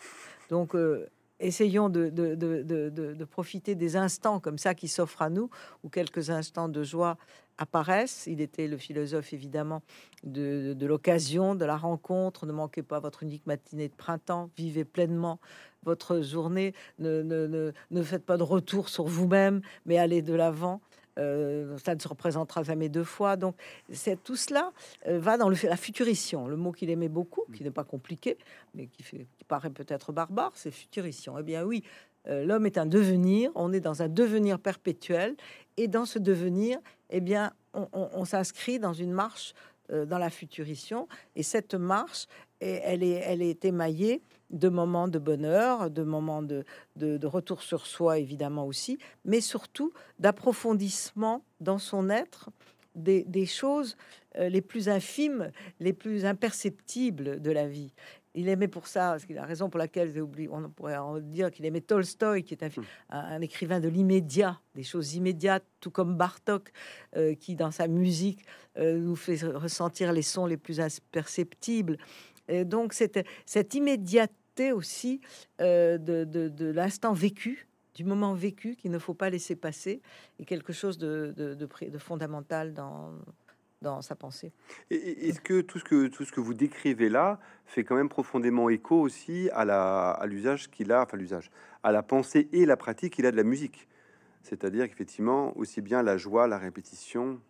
Donc, euh, essayons de, profiter des instants comme ça qui s'offrent à nous, ou quelques instants de joie apparaissent. Il était le philosophe évidemment de, l'occasion, de la rencontre. Ne manquez pas votre unique matinée de printemps, vivez pleinement votre journée, ne faites pas de retour sur vous-même, mais allez de l'avant. Euh, ça ne se représentera jamais deux fois. Donc, c'est tout cela euh, va dans le, la futurition, le mot qu'il aimait beaucoup, qui n'est pas compliqué, mais qui, fait, qui paraît peut-être barbare, c'est futurition. Eh bien oui, euh, l'homme est un devenir, on est dans un devenir perpétuel, et dans ce devenir, eh bien, on, on s'inscrit dans une marche dans la futurition, et cette marche, elle est, elle est émaillée de moments de bonheur, de moments de, de, retour sur soi, évidemment aussi, mais surtout d'approfondissement dans son être des, des choses euh, les plus infimes, les plus imperceptibles de la vie. Il aimait pour ça, parce qu'il a raison pour laquelle j'ai oublié, on pourrait en dire qu'il aimait Tolstoï, qui est un, hmm. un, écrivain de l'immédiat, des choses immédiates, tout comme Bartok, euh, qui dans sa musique euh, nous fait ressentir les sons les plus imperceptibles. Et donc, c'était cette immédiateté aussi euh, de, de, l'instant vécu, du moment vécu qu'il ne faut pas laisser passer, et quelque chose de, de, de fondamental dans, dans sa pensée. Est-ce que tout ce que tout ce que vous décrivez là fait quand même profondément écho aussi à la à l'usage qu'il a, enfin l'usage, à la pensée et la pratique qu'il a de la musique? C'est-à-dire qu'effectivement, aussi bien la joie, la répétition,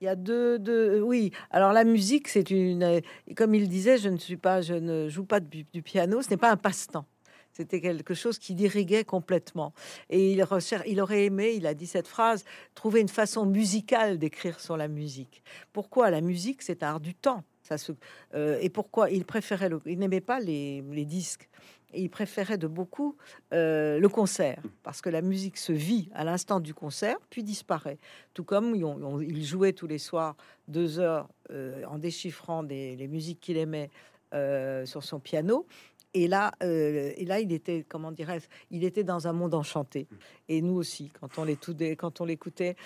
il y a deux, deux, oui. Alors la musique, c'est une, comme il disait, je ne suis pas, je ne joue pas du, piano. Ce n'est pas un passe-temps. C'était quelque chose qui diriguait complètement. Et il, il aurait aimé, il a dit cette phrase, trouver une façon musicale d'écrire sur la musique. Pourquoi La musique, c'est art du temps? Ça se, euh, et pourquoi il préférait, il n'aimait pas les, les disques il préférait de beaucoup euh, le concert, parce que la musique se vit à l'instant du concert, puis disparaît. Tout comme il jouait tous les soirs deux heures euh, en déchiffrant des, les musiques qu'il aimait euh, sur son piano. Et là, et là, il était, comment dirais il était dans un monde enchanté. Et nous aussi, quand on l'écoutait, quand on l'écoutait,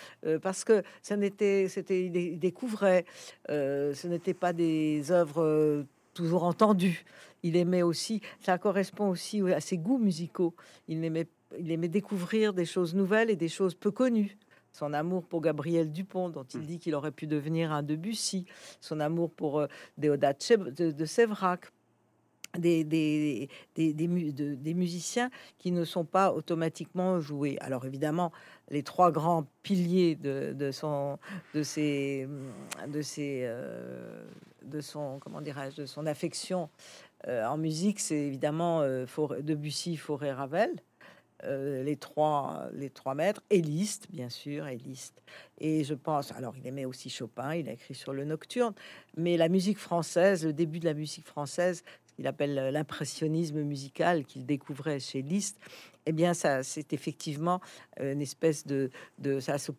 parce que ça n'était, c'était, il découvrait, ce n'était pas des œuvres toujours entendues il aimait aussi, ça correspond aussi à ses goûts musicaux. Il aimait, il aimait découvrir des choses nouvelles et des choses peu connues. Son amour pour Gabriel Dupont, dont il hmm. dit qu'il aurait pu devenir un Debussy, son amour pour euh, Déodat de, de Sévrac, des, des, des, des, musiciens qui ne sont pas automatiquement joués. Alors évidemment, les trois grands piliers de, de son, de ses, de ses, euh, de son, comment dirais-je, de son affection euh, en musique, c'est évidemment euh, Debussy, Fauré, Ravel. Les trois les trois maîtres et Liszt bien sûr et Liszt et je pense alors il aimait aussi Chopin il a écrit sur le nocturne mais la musique française le début de la musique française qu'il appelle l'impressionnisme musical qu'il découvrait chez Liszt eh bien ça c'est effectivement une espèce de, de ça, ça,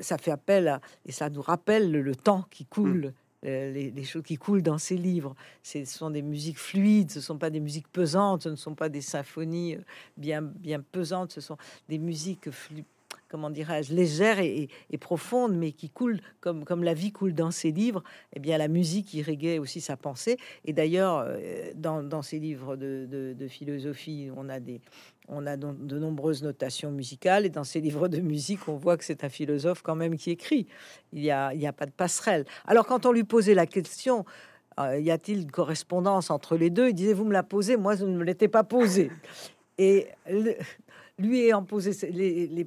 ça, fait appel et ça nous rappelle le, temps qui coule mmh. Euh, les, choses qui coulent dans ces livres. Ce sont des musiques fluides, ce ne sont pas des musiques pesantes, ce ne sont pas des symphonies euh, bien, bien pesantes, ce sont des musiques fluides comment dirais-je, légère et, profonde, mais qui coule comme, la vie coule dans ses livres, eh bien la musique irriguait aussi sa pensée. Et d'ailleurs, euh, dans, ces livres de, philosophie, on a de nombreuses notations musicales et dans ces livres de musique, on voit que c'est un philosophe quand même qui écrit. Il n'y a, pas de passerelle. Alors quand on lui posait la question, euh, y a-t-il une correspondance entre les deux? Il disait, vous me la posez, moi je ne me l'étais pas posée. Lui ayant posé, les,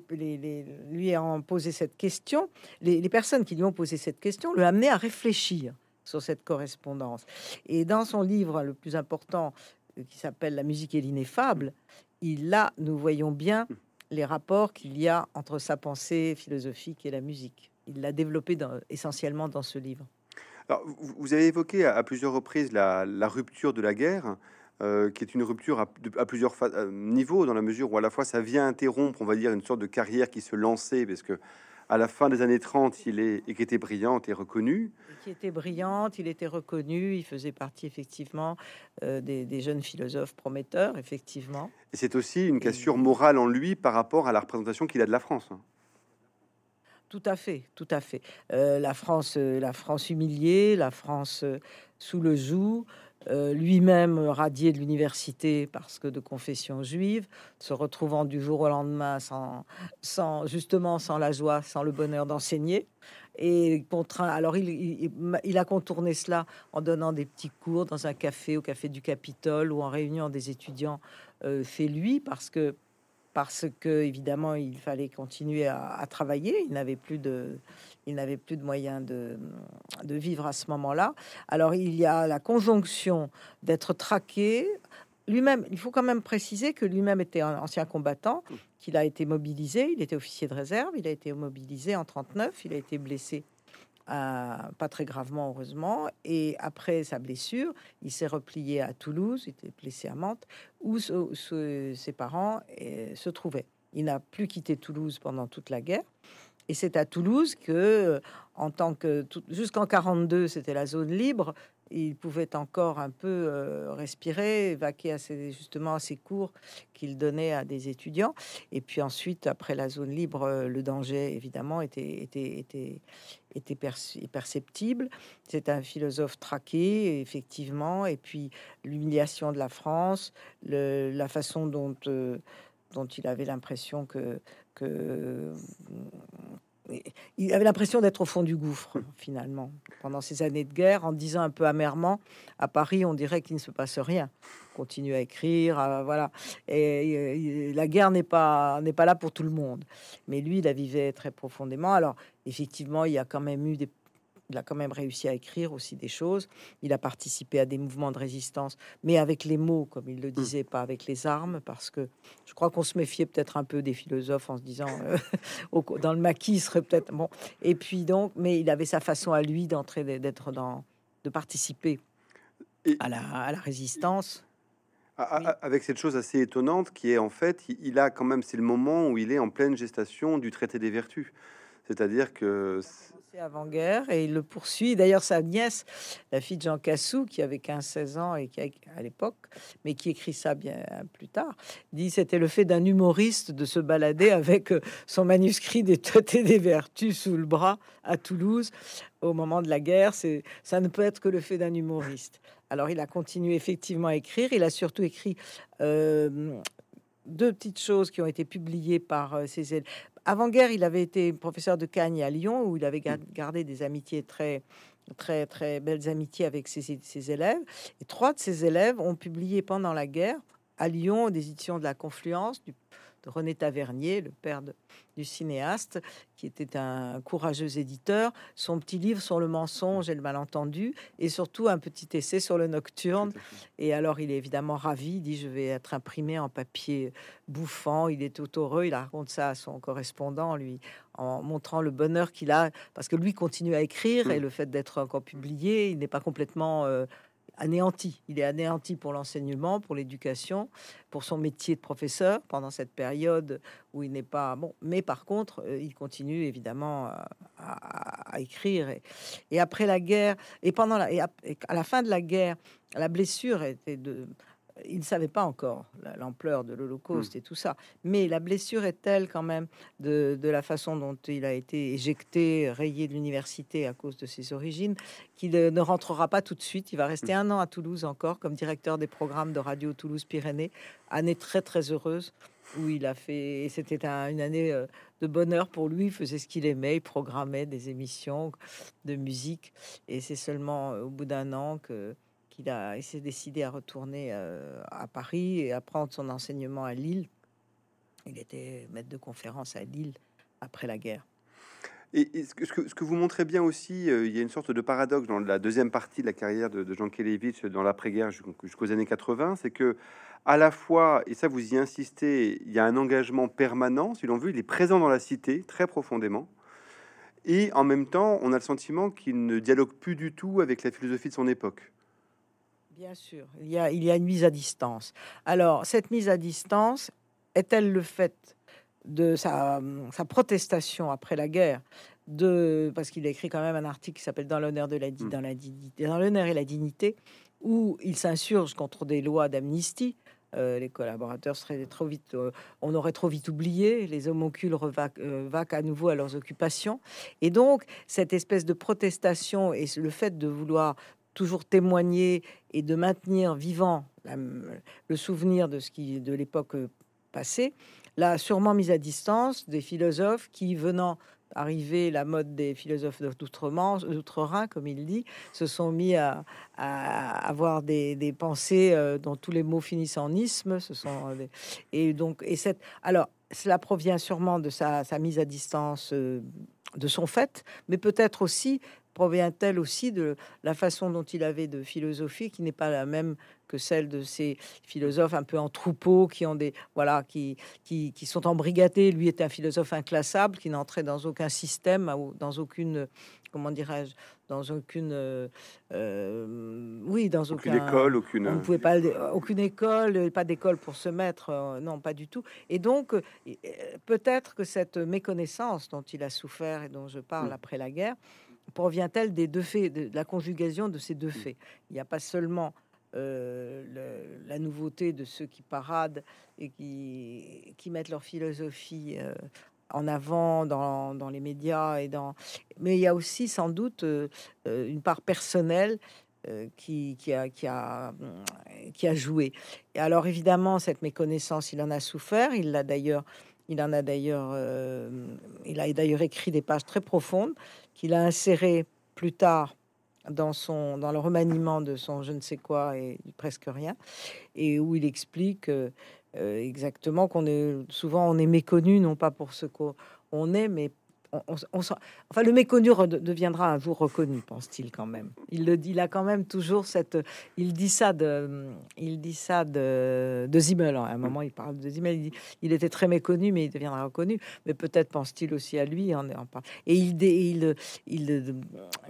cette question, les, personnes qui lui ont posé cette question le amené à réfléchir sur cette correspondance. Et dans son livre le plus important, euh, qui s'appelle La musique et l'ineffable, il là, nous voyons bien les rapports qu'il y a entre sa pensée philosophique et la musique. Il l'a développé essentiellement dans ce livre. Alors, vous avez évoqué à, plusieurs reprises la, rupture de la guerre. Euh, qui est une rupture à, plusieurs euh, niveaux, dans la mesure où à la fois ça vient interrompre, on va dire, une sorte de carrière qui se lançait, parce que à la fin des années 30, il est et qui était brillante et reconnue. Qui était brillante, il était reconnu, il faisait partie effectivement euh, des, jeunes philosophes prometteurs, effectivement. Et c'est aussi une cassure morale en lui par rapport à la représentation qu'il a de la France. Tout à fait, tout à fait. la France, la France humiliée, la France sous le joug, euh, lui-même radié de l'université parce que de confession juive, se retrouvant du jour au lendemain sans, sans justement sans la joie, sans le bonheur d'enseigner. Et contraint, alors il, il, a contourné cela en donnant des petits cours dans un café, au café du Capitole, ou en réunion des étudiants euh, fait lui, parce que parce que évidemment il fallait continuer à, travailler. Il n'avait plus de, il n'avait plus de moyens de, vivre à ce moment-là. Alors il y a la conjonction d'être traqué. Lui-même, il faut quand même préciser que lui-même était un ancien combattant, qu'il a été mobilisé, il était officier de réserve, il a été mobilisé en 39, il a été blessé pas très gravement heureusement. Et après sa blessure, il s'est replié à Toulouse, il était blessé à Mantes, où ses parents eh, se trouvaient. Il n'a plus quitté Toulouse pendant toute la guerre. Et c'est à Toulouse que, en tant que jusqu'en 42, c'était la zone libre il pouvait encore un peu euh, respirer, vaquer à ses, justement à ses cours qu'il donnait à des étudiants. Et puis ensuite, après la zone libre, euh, le danger, évidemment, était, était, était, était perceptible. C'est un philosophe traqué, effectivement. Et puis l'humiliation de la France, la façon dont, euh, dont il avait l'impression que, il avait l'impression d'être au fond du gouffre, finalement, pendant ces années de guerre, en disant un peu amèrement, à Paris, on dirait qu'il ne se passe rien. continue à écrire, voilà. Et, la guerre n'est pas n'est pas là pour tout le monde, mais lui, il la vivait très profondément. Alors, effectivement, il y a quand même eu des il a quand même réussi à écrire aussi des choses. Il a participé à des mouvements de résistance, mais avec les mots, comme il le Mmh. disait, pas avec les armes, parce que je crois qu'on se méfiait peut-être un peu des philosophes en se disant euh, <laughs> dans le maquis, il serait peut-être bon. Et puis donc, mais il avait sa façon à lui d'entrer, d'être dans, de participer à la, à la résistance. Oui. Avec cette chose assez étonnante qui est en fait, il- a quand même, c'est le moment où il est en pleine gestation du traité des vertus. C'est-à-dire que avant-guerre et il le poursuit. D'ailleurs, sa nièce, la fille de Jean Cassou, qui avait 15-16 ans et qui à l'époque, mais qui écrit ça bien plus tard, dit c'était le fait d'un humoriste de se balader avec euh, son manuscrit des traités des vertus sous le bras à Toulouse au moment de la guerre. C'est ça ne peut être que le fait d'un humoriste. Alors, il a continué effectivement à écrire. Il a surtout écrit euh, deux petites choses qui ont été publiées par euh, ses élèves. Avant-guerre, il avait été professeur de Cagne à Lyon, où il avait gar- gardé des amitiés très, très, très belles amitiés avec ses, ses élèves. Et trois de ses élèves ont publié pendant la guerre à Lyon des éditions de la Confluence du- de René Tavernier, le père de- du cinéaste, qui était un courageux éditeur. Son petit livre sur le mensonge et le malentendu, et surtout un petit essai sur le nocturne. Et alors, il est évidemment ravi. Il dit Je vais être imprimé en papier bouffant. Il est tout heureux. Il raconte ça à son correspondant, lui, en montrant le bonheur qu'il a. Parce que lui continue à écrire et Mm. le fait d'être encore publié, il n'est pas complètement euh, anéanti. Il est anéanti pour l'enseignement, pour l'éducation, pour son métier de professeur pendant cette période où il n'est pas bon. Mais par contre, euh, il continue évidemment à, à- à écrire. Et, après la guerre, et pendant la, ap- et à la fin de la guerre, la blessure était de. Il ne savait pas encore la- l'ampleur de l'Holocauste et tout ça, mais la blessure est telle quand même de, de la façon dont il a été éjecté, rayé de l'université à cause de ses origines, qu'il euh, ne rentrera pas tout de suite. Il va rester un an à Toulouse encore comme directeur des programmes de Radio Toulouse-Pyrénées, année très très heureuse où il a fait. et C'était un- une année euh, de bonheur pour lui. Il faisait ce qu'il aimait, il programmait des émissions de musique, et c'est seulement euh, au bout d'un an que qu'il a il s'est décidé à retourner euh, à Paris et à prendre son enseignement à Lille. Il était maître de conférence à Lille après la guerre. Et, ce, que, vous montrez bien aussi, euh, il y a une sorte de paradoxe dans la deuxième partie de la carrière de, Jean Kelevitch dans l'après-guerre jusqu'aux années 80, c'est que à la fois, et ça vous y insistez, il y a un engagement permanent, si l'on veut, il est présent dans la cité très profondément, et en même temps, on a le sentiment qu'il ne dialogue plus du tout avec la philosophie de son époque. Bien sûr, il y, a, il y a une mise à distance. Alors, cette mise à distance est-elle le fait de sa, sa protestation après la guerre? De, Parce qu'il a écrit quand même un article qui s'appelle Dans l'honneur de la, Mm. dans la dignité, dans l'honneur et la dignité, où il s'insurge contre des lois d'amnistie. Euh, les collaborateurs seraient trop vite, euh, on aurait trop vite oublié, les homoncules revaquent euh, à nouveau à leurs occupations. Et donc, cette espèce de protestation et le fait de vouloir toujours témoigner et de maintenir vivant le souvenir de ce qui de l'époque euh, passée, l'a sûrement mise à distance des philosophes qui, venant arriver la mode des philosophes d'outre-Rhin, comme il dit, se sont mis à, avoir des, pensées euh, dont tous les mots finissent en isme. Ce sont euh, et donc et cette alors cela provient sûrement de sa, mise à distance de son fait, mais peut-être aussi provient-elle aussi de la façon dont il avait de philosophie qui n'est pas la même que celle de ces philosophes un peu en troupeau qui ont des voilà qui qui, qui sont embrigadés. Lui était un philosophe inclassable qui n'entrait dans aucun système, ou dans aucune comment dirais-je, dans aucune euh, euh, oui dans Aucune aucun école, aucune. on ne pouvait pas aucune école, pas d'école pour se mettre, euh, non, pas du tout. Et donc, euh, peut-être que cette méconnaissance dont il a souffert et dont je parle Mm. après la guerre provient-elle des deux faits, de, de la conjugation de ces deux faits? Il n'y a pas seulement euh, le- la nouveauté de ceux qui paradent et qui, qui mettent leur philosophie euh, en avant dans, dans les médias et dans, mais il y a aussi sans doute euh, une part personnelle qui, qui, a, qui, a, qui a joué. Et alors évidemment, cette méconnaissance, il en a souffert. Il l'a d'ailleurs, il en a d'ailleurs, euh, il a d'ailleurs écrit des pages très profondes qu'il a insérées plus tard dans son dans le remaniement de son je ne sais quoi et presque rien et où il explique euh, exactement qu'on est souvent on est méconnu non pas pour ce qu'on on est mais enfin, le méconnu deviendra un jour reconnu, pense-t-il quand même. Il le dit, il a quand même toujours cette. Il dit ça de, il dit ça de, de Zimmel. À un moment, il parle de Zimmel. Il, dit, il était très méconnu, mais il deviendra reconnu. Mais peut-être pense-t-il aussi à lui. En, en, et il, il, il,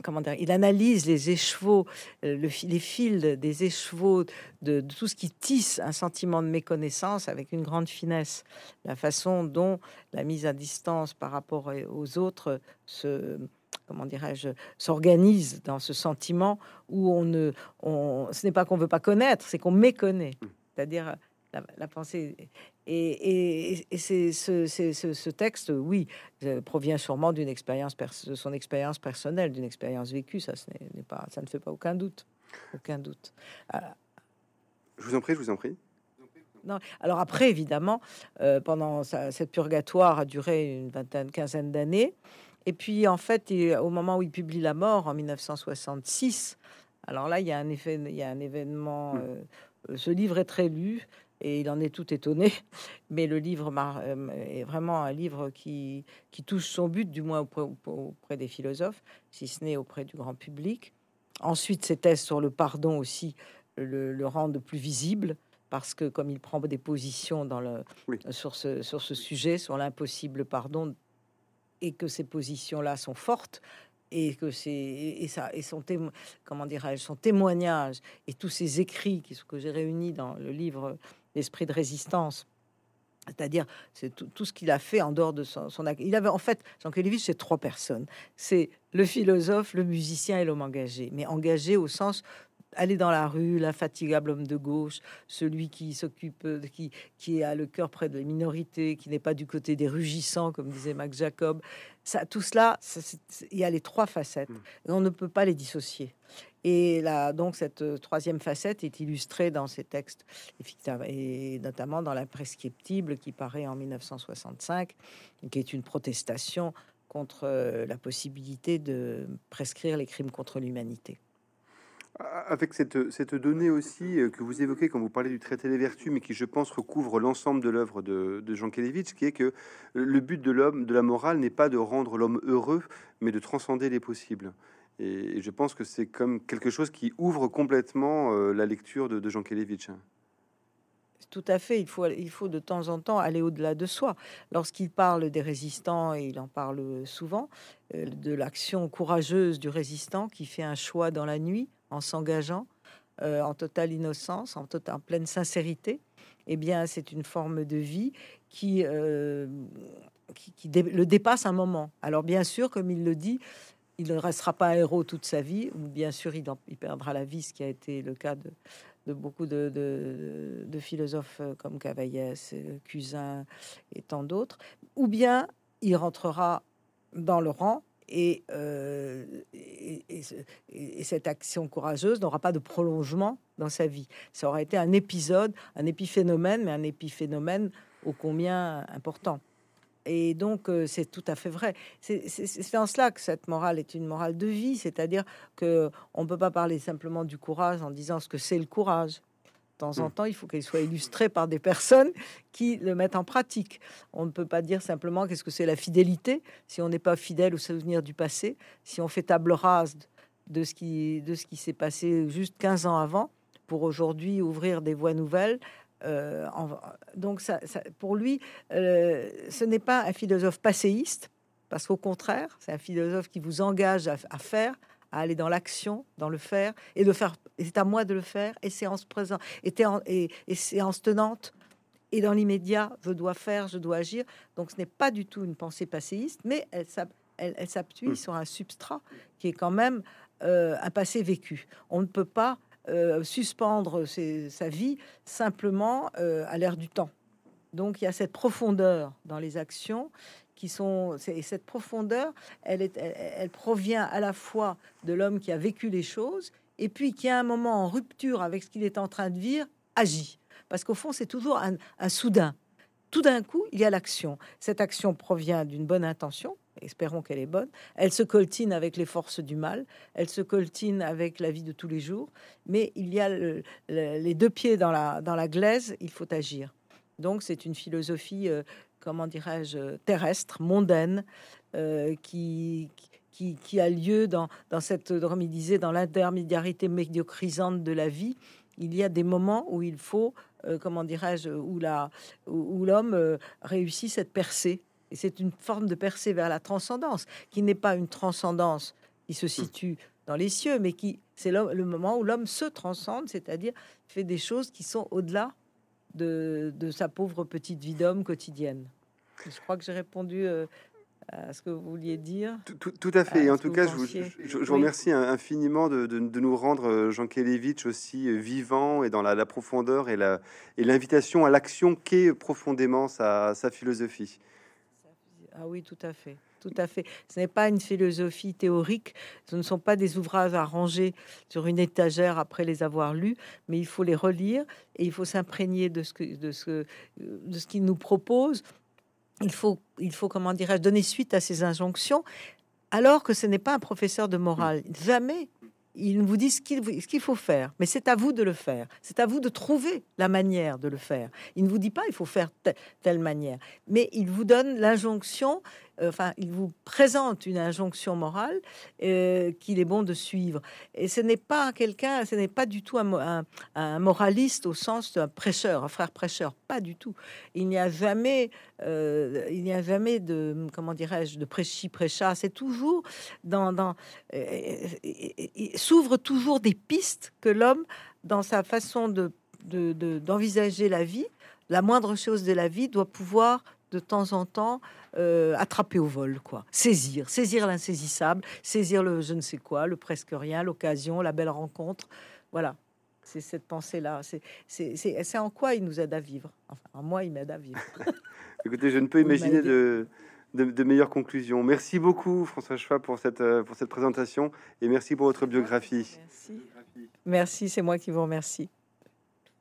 comment dire, il analyse les écheveaux, euh, le, les fils des écheveaux de, de tout ce qui tisse un sentiment de méconnaissance avec une grande finesse. La façon dont la mise à distance par rapport aux autres se comment dirais-je, s'organise dans ce sentiment où on ne, on, ce n'est pas qu'on veut pas connaître, c'est qu'on méconnaît, mmh. c'est-à-dire la, pensée. Et, et, c'est ce, ce, ce, texte, oui, euh, provient sûrement d'une expérience, de son expérience personnelle, d'une expérience vécue. Ça, ce n'est pas, ça ne fait pas aucun doute, aucun doute. Je vous en prie, je vous en prie. Alors après, évidemment, euh, pendant cette purgatoire a duré une vingtaine, quinzaine d'années. Et puis, en fait, au moment où il publie La mort, en 1966, alors là, il y a un, effet, il y a un événement. Hmm. Euh, ce livre est très lu et il en est tout étonné. <laughs> Mais le livre euh, est vraiment un livre qui, qui touche son but, du moins auprès, auprès des philosophes, si ce n'est auprès du grand public. Ensuite, ses thèses sur le pardon aussi le, le rendent plus visible parce que comme il prend des positions dans le, sur, ce, sur ce sujet, sur l'impossible pardon, et que ces positions-là sont fortes, et que c'est et ça et son comment dirais-je son témoignage et tous ces écrits qui que j'ai réunis dans le livre l'esprit de résistance c'est-à-dire c'est tout, ce qu'il a fait en dehors de son, son il avait en fait Jean Kelevich c'est trois personnes. C'est le philosophe le musicien et l'homme engagé mais engagé au sens aller dans la rue, l'infatigable homme de gauche, celui qui s'occupe, qui, qui a le cœur près de la minorité, qui n'est pas du côté des rugissants, comme disait Max Jacob. Ça, tout cela, il y a les trois facettes. Mm. Et on ne peut pas les dissocier. Et là, donc, cette euh, troisième facette est illustrée dans ces textes, et notamment dans la prescriptible qui paraît en 1965, qui est une protestation contre euh, la possibilité de prescrire les crimes contre l'humanité. Avec cette, cette, donnée aussi euh, que vous évoquez quand vous parlez du traité des vertus, mais qui, je pense, recouvre l'ensemble de l'œuvre de, Jean Kelevitch, qui est que le but de l'homme, de la morale, n'est pas de rendre l'homme heureux, mais de transcender les possibles. Et, je pense que c'est comme quelque chose qui ouvre complètement euh, la lecture de, Jean Kelevitch. Tout à fait. Il faut, il faut de temps en temps aller au-delà de soi. Lorsqu'il parle des résistants, et il en parle souvent, euh, de l'action courageuse du résistant qui fait un choix dans la nuit, en s'engageant euh, en totale innocence, en, en pleine sincérité, eh bien, c'est une forme de vie qui, euh, le dépasse un moment. Alors, bien sûr, comme il le dit, il ne restera pas héros toute sa vie, ou bien sûr, il, perdra la vie, ce qui a été le cas de, beaucoup de, de, philosophes comme Cavaillès, Cusin et tant d'autres, ou bien il rentrera dans le rang euh, et, et, cette action courageuse n'aura pas de prolongement dans sa vie. Ça aura été un épisode, un épiphénomène, mais un épiphénomène ô combien important. Et donc, euh, c'est tout à fait vrai. C'est en cela que cette morale est une morale de vie, c'est-à-dire que on ne peut pas parler simplement du courage en disant ce que c'est le courage. De temps en hmm. temps, il faut qu'il soit illustré par des personnes qui le mettent en pratique. On ne peut pas dire simplement qu'est-ce que c'est la fidélité si on n'est pas fidèle aux souvenirs du passé, si on fait table rase de ce qui, de ce qui s'est passé juste 15 ans avant pour aujourd'hui ouvrir des voies nouvelles. Euh, donc, ça, pour lui, euh, ce n'est pas un philosophe passéiste, parce qu'au contraire, c'est un philosophe qui vous engage à faire, à aller dans l'action, dans le faire, et de faire. C'est à moi de le faire, et séance présente, et, et, et séance tenante, et dans l'immédiat, je dois faire, je dois agir. Donc, ce n'est pas du tout une pensée passéiste, mais elle, elle, s'appuie sur un substrat qui est quand même euh, un passé vécu. On ne peut pas euh, suspendre sa vie simplement euh, à l'air du temps. Donc, il y a cette profondeur dans les actions qui sont et cette profondeur, elle, est, elle, provient à la fois de l'homme qui a vécu les choses et puis qui a un moment en rupture avec ce qu'il est en train de vivre, agit. Parce qu'au fond, c'est toujours un, soudain. Tout d'un coup, il y a l'action. Cette action provient d'une bonne intention, espérons qu'elle est bonne. Elle se coltine avec les forces du mal, elle se coltine avec la vie de tous les jours, mais il y a les deux pieds dans la, dans la glaise, il faut agir. Donc c'est une philosophie euh, comment dirais-je, terrestre, mondaine, qui, qui, qui, a lieu dans, dans cette, comme il disait, dans l'intermédiarité médiocrisante de la vie. Il y a des moments où il faut, comment dirais-je, où la, où, l'homme réussit cette percée. Et c'est une forme de percée vers la transcendance, qui n'est pas une transcendance qui se situe dans les cieux, mais qui c'est le, moment où l'homme se transcende, c'est-à-dire fait des choses qui sont au-delà de, sa pauvre petite vie d'homme quotidienne. Je crois que j'ai répondu euh, à ce que vous vouliez dire. Tout, à fait. en tout cas, je vous, je, vous, remercie infiniment de, nous rendre, euh, Jean Kelevitch, aussi euh, vivant et dans la, profondeur et l'invitation et à l'action qu'est profondément sa, sa philosophie. Ah oui, tout à fait tout à fait. Ce n'est pas une philosophie théorique, ce ne sont pas des ouvrages à ranger sur une étagère après les avoir lus, mais il faut les relire et il faut s'imprégner de ce que, de ce, de ce qu'il nous propose. Il faut, il faut, comment dirais-je, donner suite à ces injonctions, alors que ce n'est pas un professeur de morale. Jamais il vous dit ce qu'il faut faire, mais c'est à vous de le faire. C'est à vous de trouver la manière de le faire. Il ne vous dit pas il faut faire telle manière, mais il vous donne l'injonction enfin, il vous présente une injonction morale euh, qu'il est bon de suivre. Et ce n'est pas quelqu'un, ce n'est pas du tout un, moraliste au sens d'un prêcheur, un frère prêcheur, pas du tout. Il n'y a jamais, euh, il n'y a jamais de, comment dirais-je, de prêchi prêcha. C'est toujours dans, dans s'ouvre toujours des pistes que l'homme, dans sa façon de d'envisager la vie, la moindre chose de la vie doit pouvoir de temps en temps euh, attraper au vol, quoi. Saisir, saisir l'insaisissable, saisir le je ne sais quoi, le presque rien, l'occasion, la belle rencontre. Voilà, c'est cette pensée-là. C'est en quoi il nous aide à vivre? Enfin, en moi, il m'aide à vivre. <laughs> Écoutez, je ne peux imaginer de, de, meilleures conclusions. Merci beaucoup, François Schwab, pour cette, euh, pour cette présentation et merci pour votre biographie. Merci, merci c'est moi qui vous remercie.